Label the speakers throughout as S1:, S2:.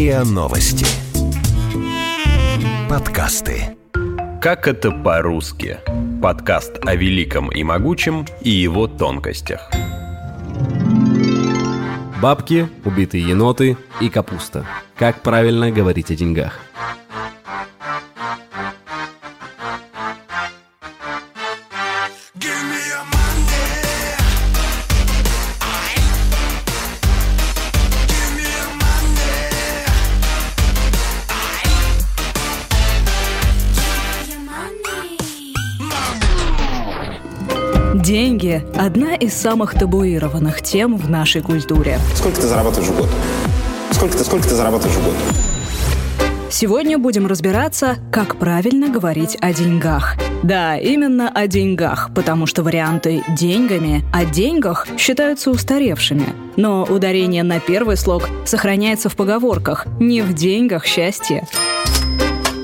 S1: РИА Новости. Подкасты.
S2: Как это по-русски? Подкаст о великом и могучем и его тонкостях.
S3: Бабки, убитые еноты и капуста. Как правильно говорить о деньгах?
S4: Деньги – одна из самых табуированных тем в нашей культуре.
S5: Сколько ты зарабатываешь в год? Сколько ты, сколько ты зарабатываешь в год?
S4: Сегодня будем разбираться, как правильно говорить о деньгах. Да, именно о деньгах, потому что варианты «деньгами» о деньгах считаются устаревшими. Но ударение на первый слог сохраняется в поговорках «не в деньгах счастье».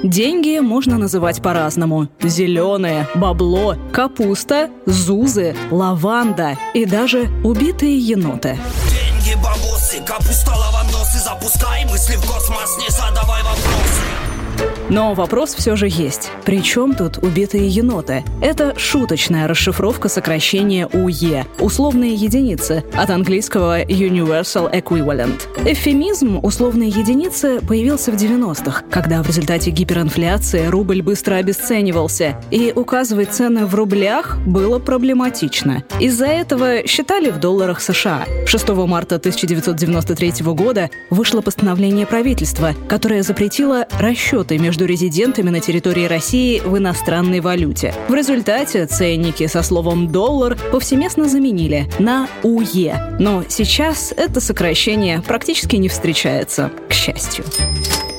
S4: Деньги можно называть по-разному. Зеленые, бабло, капуста, зузы, лаванда и даже убитые еноты.
S6: Деньги, бабосы, капуста, лавандосы Запускай мысли в космос, не задавай вопросы
S4: но вопрос все же есть. Причем тут убитые еноты? Это шуточная расшифровка сокращения УЕ – условные единицы, от английского Universal Equivalent. Эвфемизм «условные единицы» появился в 90-х, когда в результате гиперинфляции рубль быстро обесценивался, и указывать цены в рублях было проблематично. Из-за этого считали в долларах США. 6 марта 1993 года вышло постановление правительства, которое запретило расчеты между между резидентами на территории России в иностранной валюте. В результате ценники со словом «доллар» повсеместно заменили на УЕ. Но сейчас это сокращение практически не встречается, к счастью.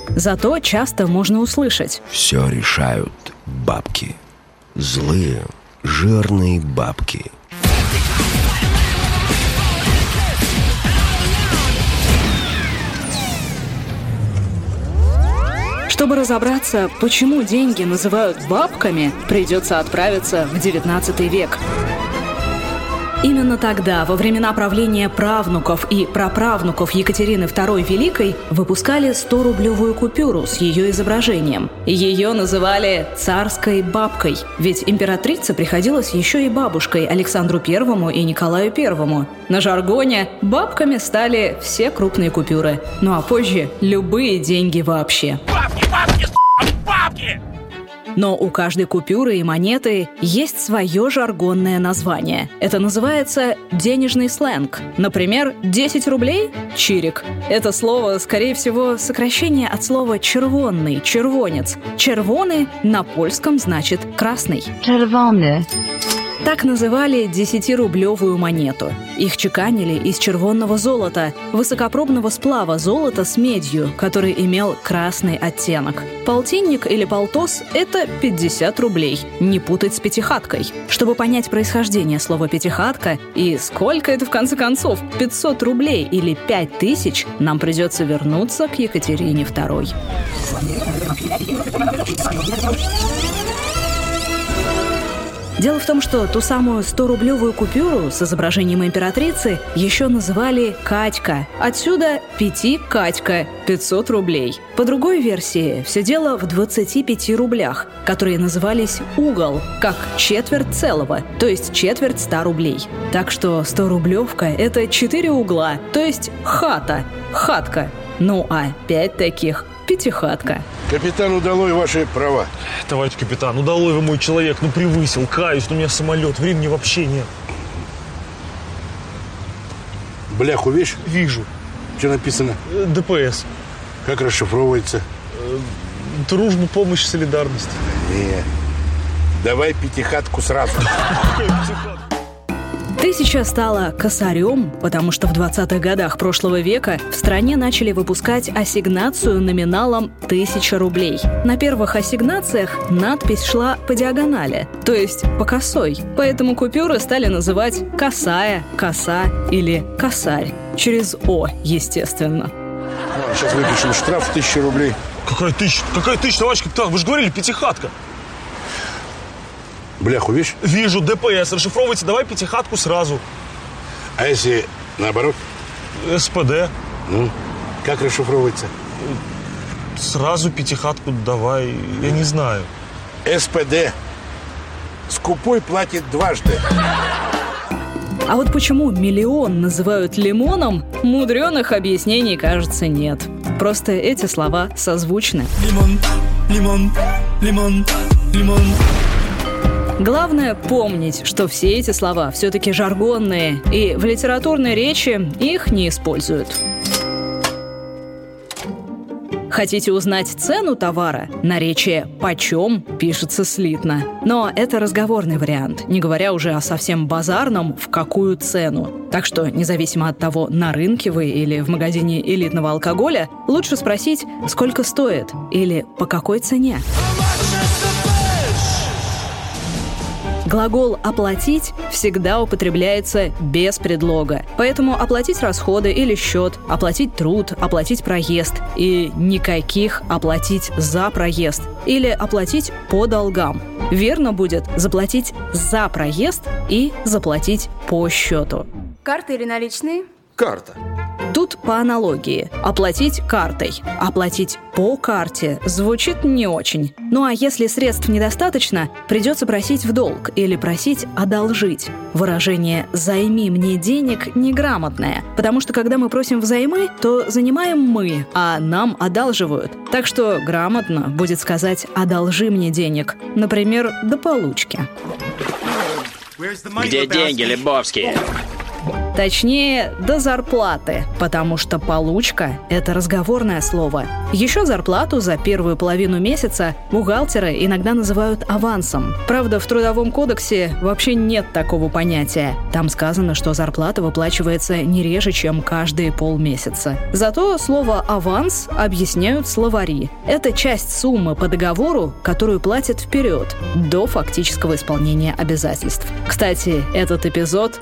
S4: Зато часто можно услышать.
S1: Все решают бабки. Злые, жирные бабки –
S4: Чтобы разобраться, почему деньги называют бабками, придется отправиться в XIX век. Именно тогда, во времена правления правнуков и праправнуков Екатерины II Великой, выпускали 100-рублевую купюру с ее изображением. Ее называли «царской бабкой», ведь императрица приходилась еще и бабушкой Александру I и Николаю I. На жаргоне бабками стали все крупные купюры, ну а позже любые деньги вообще.
S6: Бабки, бабки!
S4: Но у каждой купюры и монеты есть свое жаргонное название. Это называется денежный сленг. Например, 10 рублей – чирик. Это слово, скорее всего, сокращение от слова «червонный», «червонец». «Червоный» на польском значит «красный».
S7: Czerwony.
S4: Так называли 10-рублевую монету. Их чеканили из червонного золота, высокопробного сплава золота с медью, который имел красный оттенок. Полтинник или полтос – это 50 рублей. Не путать с пятихаткой. Чтобы понять происхождение слова «пятихатка» и сколько это в конце концов, 500 рублей или 5000, нам придется вернуться к Екатерине II. Дело в том, что ту самую 100-рублевую купюру с изображением императрицы еще называли «Катька». Отсюда «Пяти Катька» – 500 рублей. По другой версии, все дело в 25 рублях, которые назывались «угол», как четверть целого, то есть четверть 100 рублей. Так что 100-рублевка – это 4 угла, то есть хата, хатка. Ну а 5 таких – пятихатка.
S8: Капитан, удалой ваши права.
S9: Товарищ капитан, удалой вы мой человек, ну превысил, каюсь, ну у меня самолет, времени вообще нет.
S8: Бляху видишь?
S9: Вижу.
S8: Что написано?
S9: Э, ДПС.
S8: Как расшифровывается?
S9: Дружба, помощь, солидарность.
S8: Не. Давай пятихатку сразу.
S4: Тысяча стала косарем, потому что в 20-х годах прошлого века в стране начали выпускать ассигнацию номиналом 1000 рублей. На первых ассигнациях надпись шла по диагонали, то есть по косой. Поэтому купюры стали называть косая, коса или косарь. Через «о», естественно.
S8: Сейчас выпишем штраф 1000 рублей.
S9: Какая тысяча? Какая тысяча, товарищ капитан? Вы же говорили, пятихатка.
S8: Бляху видишь?
S9: Вижу, ДПС. Расшифровывайте, давай пятихатку сразу.
S8: А если наоборот?
S9: СПД.
S8: Ну, как расшифровывается?
S9: Сразу пятихатку давай, я не знаю.
S8: СПД. Скупой платит дважды.
S4: А вот почему миллион называют лимоном, мудреных объяснений, кажется, нет. Просто эти слова созвучны.
S6: Лимон, лимон, лимон, лимон.
S4: Главное помнить, что все эти слова все-таки жаргонные, и в литературной речи их не используют. Хотите узнать цену товара? Наречие «почем» пишется слитно. Но это разговорный вариант, не говоря уже о совсем базарном «в какую цену». Так что, независимо от того, на рынке вы или в магазине элитного алкоголя, лучше спросить, сколько стоит или по какой цене. Глагол «оплатить» всегда употребляется без предлога. Поэтому оплатить расходы или счет, оплатить труд, оплатить проезд. И никаких оплатить за проезд или оплатить по долгам. Верно будет заплатить за проезд и заплатить по счету.
S7: Карты или наличные?
S5: Карта.
S4: Тут по аналогии. Оплатить картой, оплатить по карте звучит не очень. Ну а если средств недостаточно, придется просить в долг или просить одолжить. Выражение «займи мне денег» неграмотное, потому что когда мы просим взаймы, то занимаем мы, а нам одалживают. Так что грамотно будет сказать «одолжи мне денег», например, до получки.
S10: Где деньги, Лебовский?
S4: Точнее, до зарплаты, потому что получка – это разговорное слово. Еще зарплату за первую половину месяца бухгалтеры иногда называют авансом. Правда, в Трудовом кодексе вообще нет такого понятия. Там сказано, что зарплата выплачивается не реже, чем каждые полмесяца. Зато слово «аванс» объясняют словари. Это часть суммы по договору, которую платят вперед, до фактического исполнения обязательств. Кстати, этот эпизод